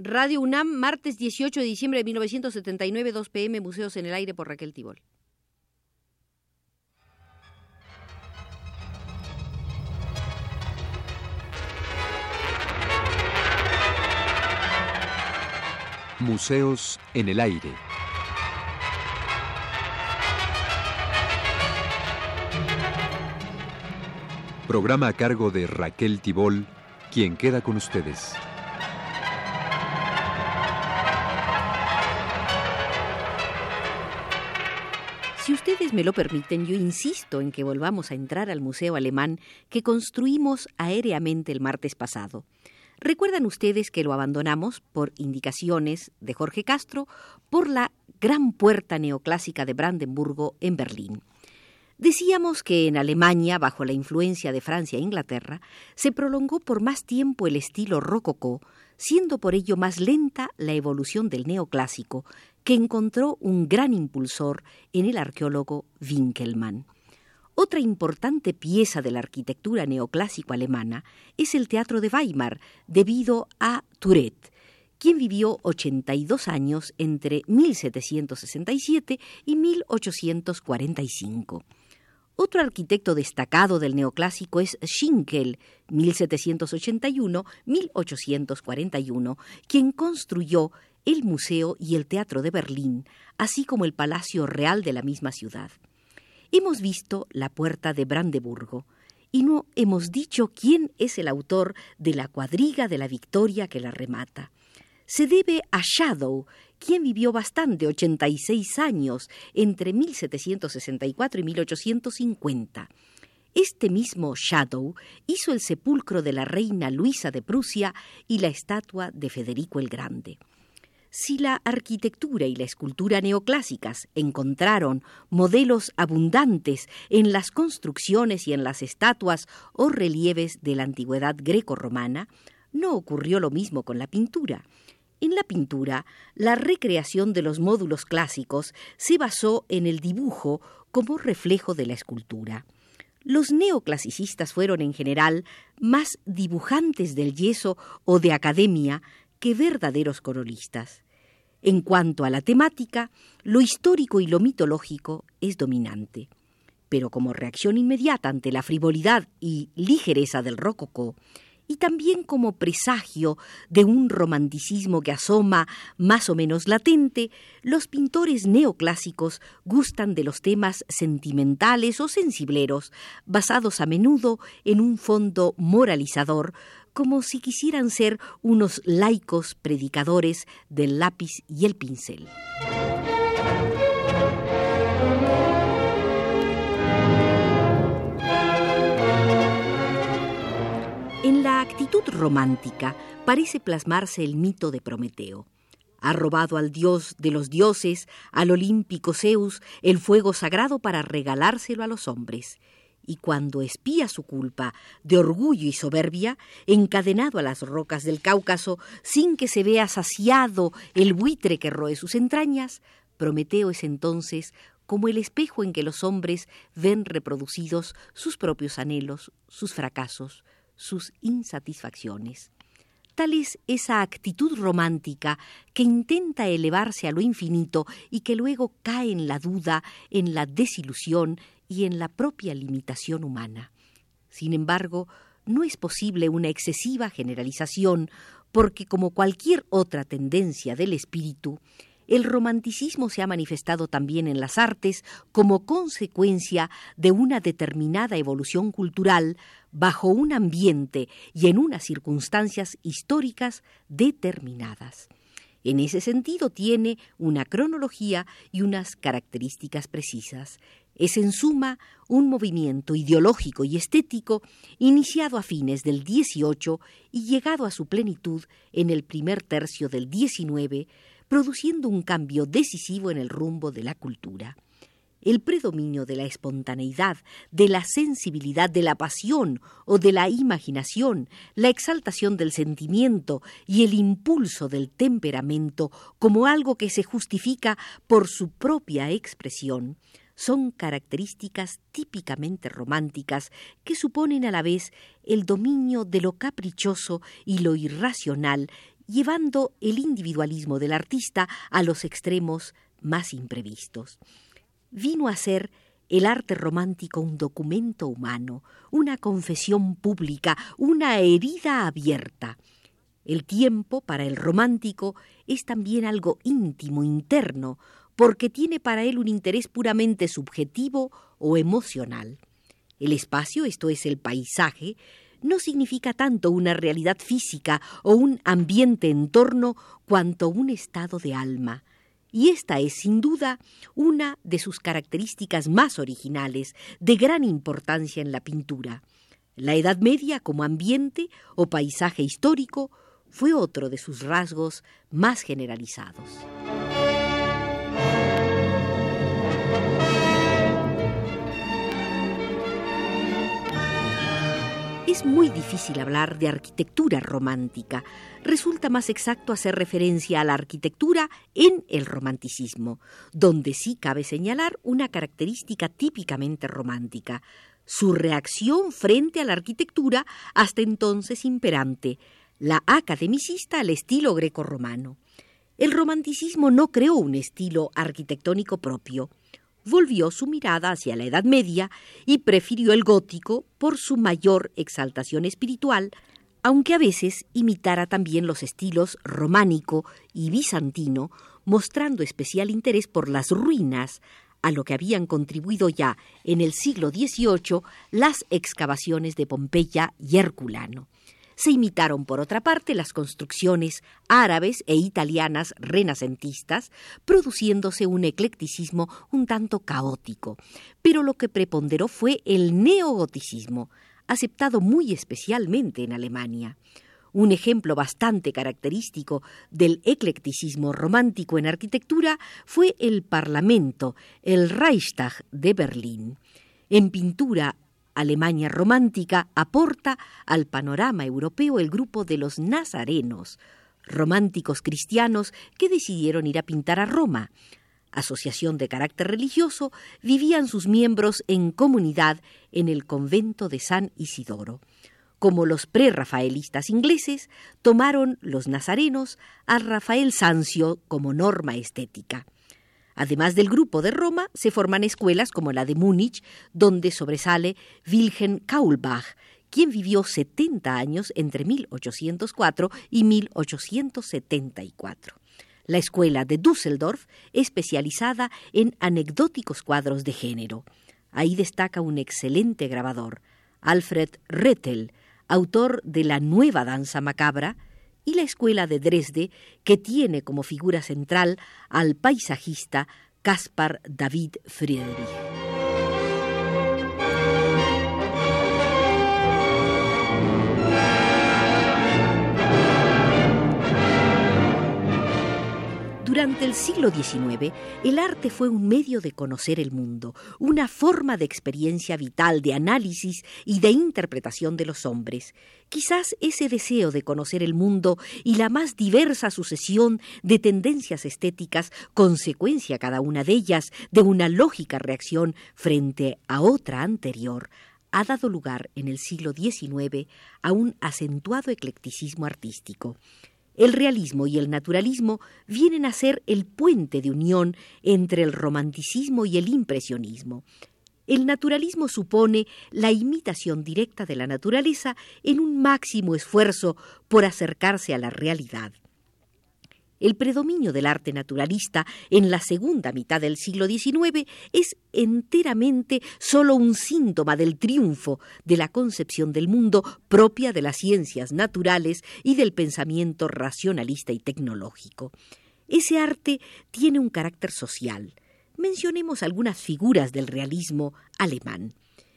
Radio UNAM, martes 18 de diciembre de 1979, 2 pm, Museos en el Aire por Raquel Tibol. Museos en el Aire. Programa a cargo de Raquel Tibol, quien queda con ustedes. Si ustedes me lo permiten, yo insisto en que volvamos a entrar al Museo Alemán que construimos aéreamente el martes pasado. Recuerdan ustedes que lo abandonamos, por indicaciones de Jorge Castro, por la gran puerta neoclásica de Brandenburgo en Berlín. Decíamos que en Alemania, bajo la influencia de Francia e Inglaterra, se prolongó por más tiempo el estilo rococó, siendo por ello más lenta la evolución del neoclásico, que encontró un gran impulsor en el arqueólogo Winkelmann. Otra importante pieza de la arquitectura neoclásico alemana es el Teatro de Weimar, debido a Tourette, quien vivió 82 años entre 1767 y 1845. Otro arquitecto destacado del neoclásico es Schinkel, 1781-1841, quien construyó el Museo y el Teatro de Berlín, así como el Palacio Real de la misma ciudad. Hemos visto la Puerta de Brandeburgo y no hemos dicho quién es el autor de la cuadriga de la victoria que la remata. Se debe a Shadow, quien vivió bastante, 86 años, entre 1764 y 1850. Este mismo Shadow hizo el sepulcro de la reina Luisa de Prusia y la estatua de Federico el Grande. Si la arquitectura y la escultura neoclásicas encontraron modelos abundantes en las construcciones y en las estatuas o relieves de la antigüedad greco-romana, no ocurrió lo mismo con la pintura. En la pintura, la recreación de los módulos clásicos se basó en el dibujo como reflejo de la escultura. Los neoclasicistas fueron en general más dibujantes del yeso o de academia que verdaderos coronistas. En cuanto a la temática, lo histórico y lo mitológico es dominante. Pero como reacción inmediata ante la frivolidad y ligereza del rococó, y también como presagio de un romanticismo que asoma más o menos latente, los pintores neoclásicos gustan de los temas sentimentales o sensibleros, basados a menudo en un fondo moralizador, como si quisieran ser unos laicos predicadores del lápiz y el pincel. Actitud romántica parece plasmarse el mito de Prometeo. Ha robado al dios de los dioses, al olímpico Zeus, el fuego sagrado para regalárselo a los hombres. Y cuando espía su culpa de orgullo y soberbia, encadenado a las rocas del Cáucaso, sin que se vea saciado el buitre que roe sus entrañas, Prometeo es entonces como el espejo en que los hombres ven reproducidos sus propios anhelos, sus fracasos, sus insatisfacciones. Tal es esa actitud romántica que intenta elevarse a lo infinito y que luego cae en la duda, en la desilusión y en la propia limitación humana. Sin embargo, no es posible una excesiva generalización porque, como cualquier otra tendencia del espíritu, el romanticismo se ha manifestado también en las artes como consecuencia de una determinada evolución cultural bajo un ambiente y en unas circunstancias históricas determinadas. En ese sentido tiene una cronología y unas características precisas. Es en suma un movimiento ideológico y estético iniciado a fines del XVIII y llegado a su plenitud en el primer tercio del XIX, produciendo un cambio decisivo en el rumbo de la cultura. El predominio de la espontaneidad, de la sensibilidad, de la pasión o de la imaginación, la exaltación del sentimiento y el impulso del temperamento como algo que se justifica por su propia expresión, son características típicamente románticas que suponen a la vez el dominio de lo caprichoso y lo irracional llevando el individualismo del artista a los extremos más imprevistos. Vino a ser el arte romántico un documento humano, una confesión pública, una herida abierta. El tiempo para el romántico es también algo íntimo, interno, porque tiene para él un interés puramente subjetivo o emocional. El espacio, esto es el paisaje, no significa tanto una realidad física o un ambiente en torno cuanto un estado de alma, y esta es sin duda una de sus características más originales, de gran importancia en la pintura. La Edad Media como ambiente o paisaje histórico fue otro de sus rasgos más generalizados. Es muy difícil hablar de arquitectura romántica. Resulta más exacto hacer referencia a la arquitectura en el romanticismo, donde sí cabe señalar una característica típicamente romántica, su reacción frente a la arquitectura hasta entonces imperante, la academicista al estilo greco-romano. El romanticismo no creó un estilo arquitectónico propio volvió su mirada hacia la Edad Media y prefirió el gótico por su mayor exaltación espiritual, aunque a veces imitara también los estilos románico y bizantino, mostrando especial interés por las ruinas, a lo que habían contribuido ya en el siglo XVIII las excavaciones de Pompeya y Herculano se imitaron por otra parte las construcciones árabes e italianas renacentistas, produciéndose un eclecticismo un tanto caótico. Pero lo que preponderó fue el neogoticismo, aceptado muy especialmente en Alemania. Un ejemplo bastante característico del eclecticismo romántico en arquitectura fue el Parlamento, el Reichstag de Berlín. En pintura Alemania romántica aporta al panorama europeo el grupo de los nazarenos, románticos cristianos que decidieron ir a pintar a Roma. Asociación de carácter religioso, vivían sus miembros en comunidad en el convento de San Isidoro. Como los prerrafaelistas ingleses, tomaron los nazarenos a Rafael Sanzio como norma estética. Además del grupo de Roma, se forman escuelas como la de Múnich, donde sobresale Wilhelm Kaulbach, quien vivió 70 años entre 1804 y 1874. La escuela de Düsseldorf, especializada en anecdóticos cuadros de género. Ahí destaca un excelente grabador, Alfred Rettel, autor de la nueva danza macabra, y la Escuela de Dresde, que tiene como figura central al paisajista Caspar David Friedrich. Durante el siglo XIX, el arte fue un medio de conocer el mundo, una forma de experiencia vital, de análisis y de interpretación de los hombres. Quizás ese deseo de conocer el mundo y la más diversa sucesión de tendencias estéticas, consecuencia cada una de ellas de una lógica reacción frente a otra anterior, ha dado lugar en el siglo XIX a un acentuado eclecticismo artístico. El realismo y el naturalismo vienen a ser el puente de unión entre el romanticismo y el impresionismo. El naturalismo supone la imitación directa de la naturaleza en un máximo esfuerzo por acercarse a la realidad. El predominio del arte naturalista en la segunda mitad del siglo XIX es enteramente sólo un síntoma del triunfo de la concepción del mundo propia de las ciencias naturales y del pensamiento racionalista y tecnológico. Ese arte tiene un carácter social. Mencionemos algunas figuras del realismo alemán.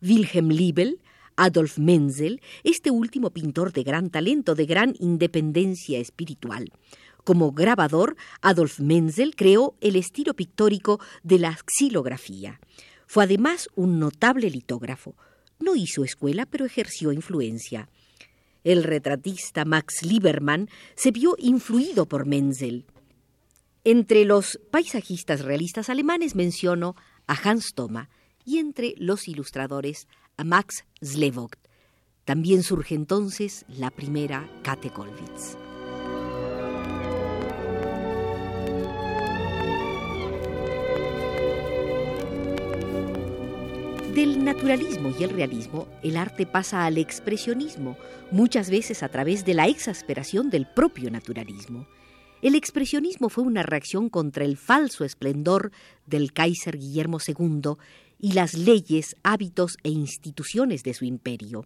Wilhelm Liebel, Adolf Menzel, este último pintor de gran talento, de gran independencia espiritual. Como grabador, Adolf Menzel creó el estilo pictórico de la xilografía. Fue además un notable litógrafo. No hizo escuela, pero ejerció influencia. El retratista Max Liebermann se vio influido por Menzel. Entre los paisajistas realistas alemanes menciono a Hans Thoma y entre los ilustradores a Max Slevogt. También surge entonces la primera Kate Kollwitz. Naturalismo y el realismo, el arte pasa al expresionismo, muchas veces a través de la exasperación del propio naturalismo. El expresionismo fue una reacción contra el falso esplendor del Kaiser Guillermo II y las leyes, hábitos e instituciones de su imperio.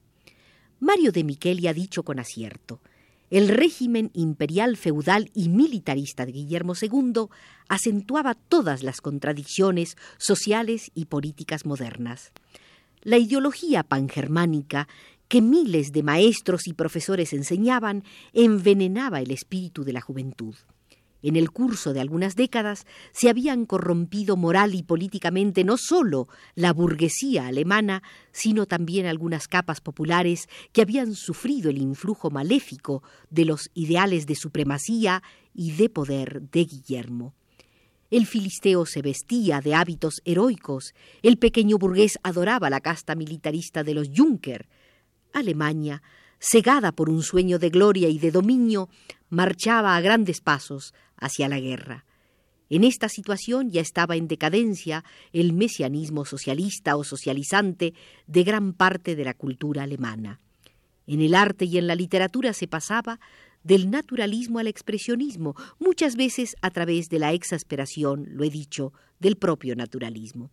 Mario de Micheli ha dicho con acierto, el régimen imperial feudal y militarista de Guillermo II acentuaba todas las contradicciones sociales y políticas modernas. La ideología pangermánica que miles de maestros y profesores enseñaban envenenaba el espíritu de la juventud. En el curso de algunas décadas se habían corrompido moral y políticamente no sólo la burguesía alemana, sino también algunas capas populares que habían sufrido el influjo maléfico de los ideales de supremacía y de poder de Guillermo. El filisteo se vestía de hábitos heroicos, el pequeño burgués adoraba la casta militarista de los Junker, Alemania, cegada por un sueño de gloria y de dominio, marchaba a grandes pasos hacia la guerra. En esta situación ya estaba en decadencia el mesianismo socialista o socializante de gran parte de la cultura alemana. En el arte y en la literatura se pasaba del naturalismo al expresionismo, muchas veces a través de la exasperación, lo he dicho, del propio naturalismo.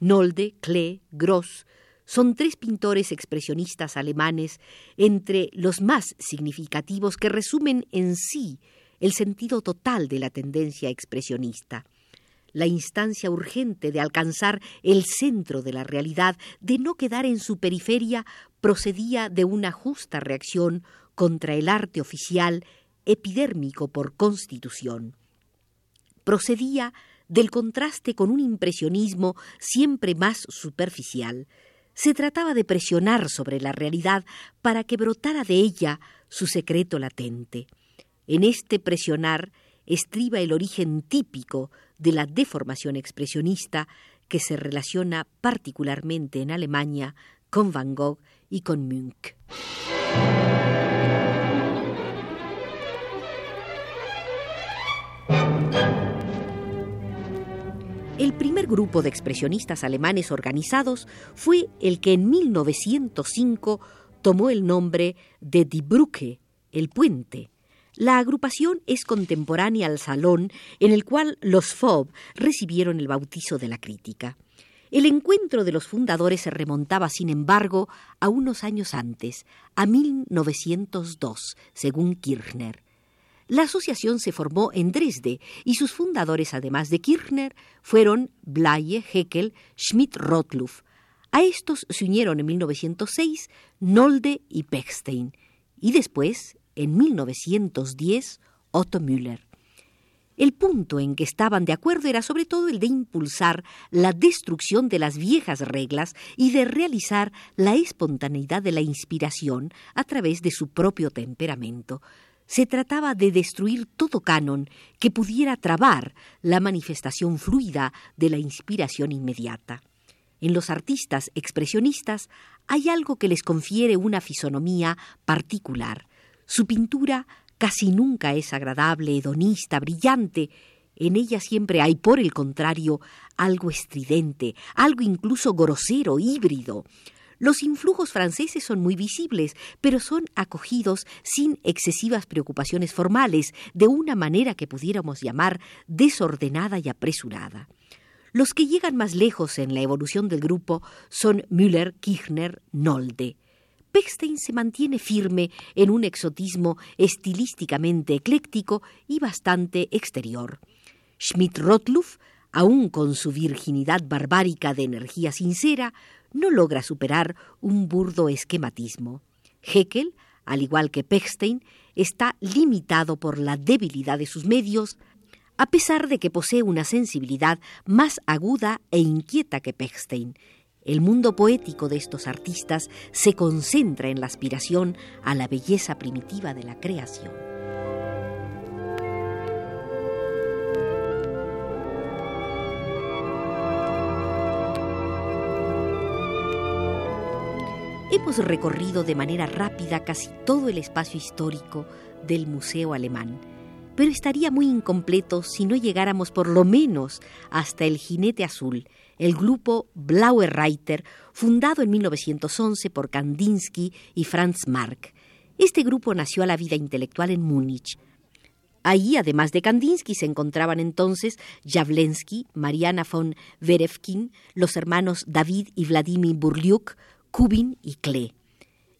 Nolde, Klee, Gross son tres pintores expresionistas alemanes entre los más significativos que resumen en sí el sentido total de la tendencia expresionista. La instancia urgente de alcanzar el centro de la realidad, de no quedar en su periferia, procedía de una justa reacción contra el arte oficial epidérmico por constitución. Procedía del contraste con un impresionismo siempre más superficial, se trataba de presionar sobre la realidad para que brotara de ella su secreto latente. En este presionar estriba el origen típico de la deformación expresionista que se relaciona particularmente en Alemania con Van Gogh y con Munch. El primer grupo de expresionistas alemanes organizados fue el que en 1905 tomó el nombre de Die Brücke, el puente. La agrupación es contemporánea al salón en el cual los FOB recibieron el bautizo de la crítica. El encuentro de los fundadores se remontaba, sin embargo, a unos años antes, a 1902, según Kirchner. La asociación se formó en Dresde y sus fundadores, además de Kirchner, fueron Blaye, Heckel, Schmidt-Rottluff. A estos se unieron en 1906 Nolde y Pechstein y después, en 1910, Otto Müller. El punto en que estaban de acuerdo era sobre todo el de impulsar la destrucción de las viejas reglas y de realizar la espontaneidad de la inspiración a través de su propio temperamento, se trataba de destruir todo canon que pudiera trabar la manifestación fluida de la inspiración inmediata. En los artistas expresionistas hay algo que les confiere una fisonomía particular. Su pintura casi nunca es agradable, hedonista, brillante. En ella siempre hay, por el contrario, algo estridente, algo incluso grosero, híbrido. Los influjos franceses son muy visibles, pero son acogidos sin excesivas preocupaciones formales, de una manera que pudiéramos llamar desordenada y apresurada. Los que llegan más lejos en la evolución del grupo son Müller, Kirchner, Nolde. Pechstein se mantiene firme en un exotismo estilísticamente ecléctico y bastante exterior. Schmidt-Rottluff, aun con su virginidad barbárica de energía sincera, no logra superar un burdo esquematismo. Heckel, al igual que Pechstein, está limitado por la debilidad de sus medios, a pesar de que posee una sensibilidad más aguda e inquieta que Pechstein. El mundo poético de estos artistas se concentra en la aspiración a la belleza primitiva de la creación. Hemos recorrido de manera rápida casi todo el espacio histórico del Museo Alemán, pero estaría muy incompleto si no llegáramos por lo menos hasta el jinete azul, el grupo Blaue Reiter, fundado en 1911 por Kandinsky y Franz Marc. Este grupo nació a la vida intelectual en Múnich. Ahí, además de Kandinsky, se encontraban entonces Javlensky, Mariana von Werefkin, los hermanos David y Vladimir Burliuk, Kubin y Klee.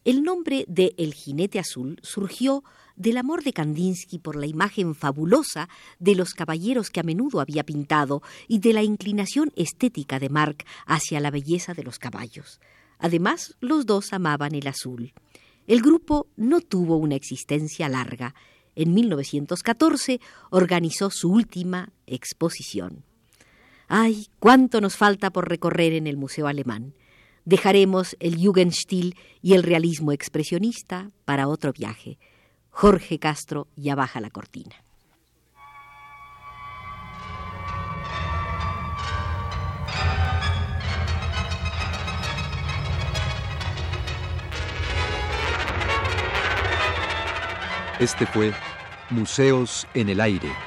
El nombre de El jinete azul surgió del amor de Kandinsky por la imagen fabulosa de los caballeros que a menudo había pintado y de la inclinación estética de Mark hacia la belleza de los caballos. Además, los dos amaban el azul. El grupo no tuvo una existencia larga. En 1914 organizó su última exposición. ¡Ay, cuánto nos falta por recorrer en el Museo Alemán! Dejaremos el Jugendstil y el realismo expresionista para otro viaje. Jorge Castro ya baja la cortina. Este fue Museos en el Aire.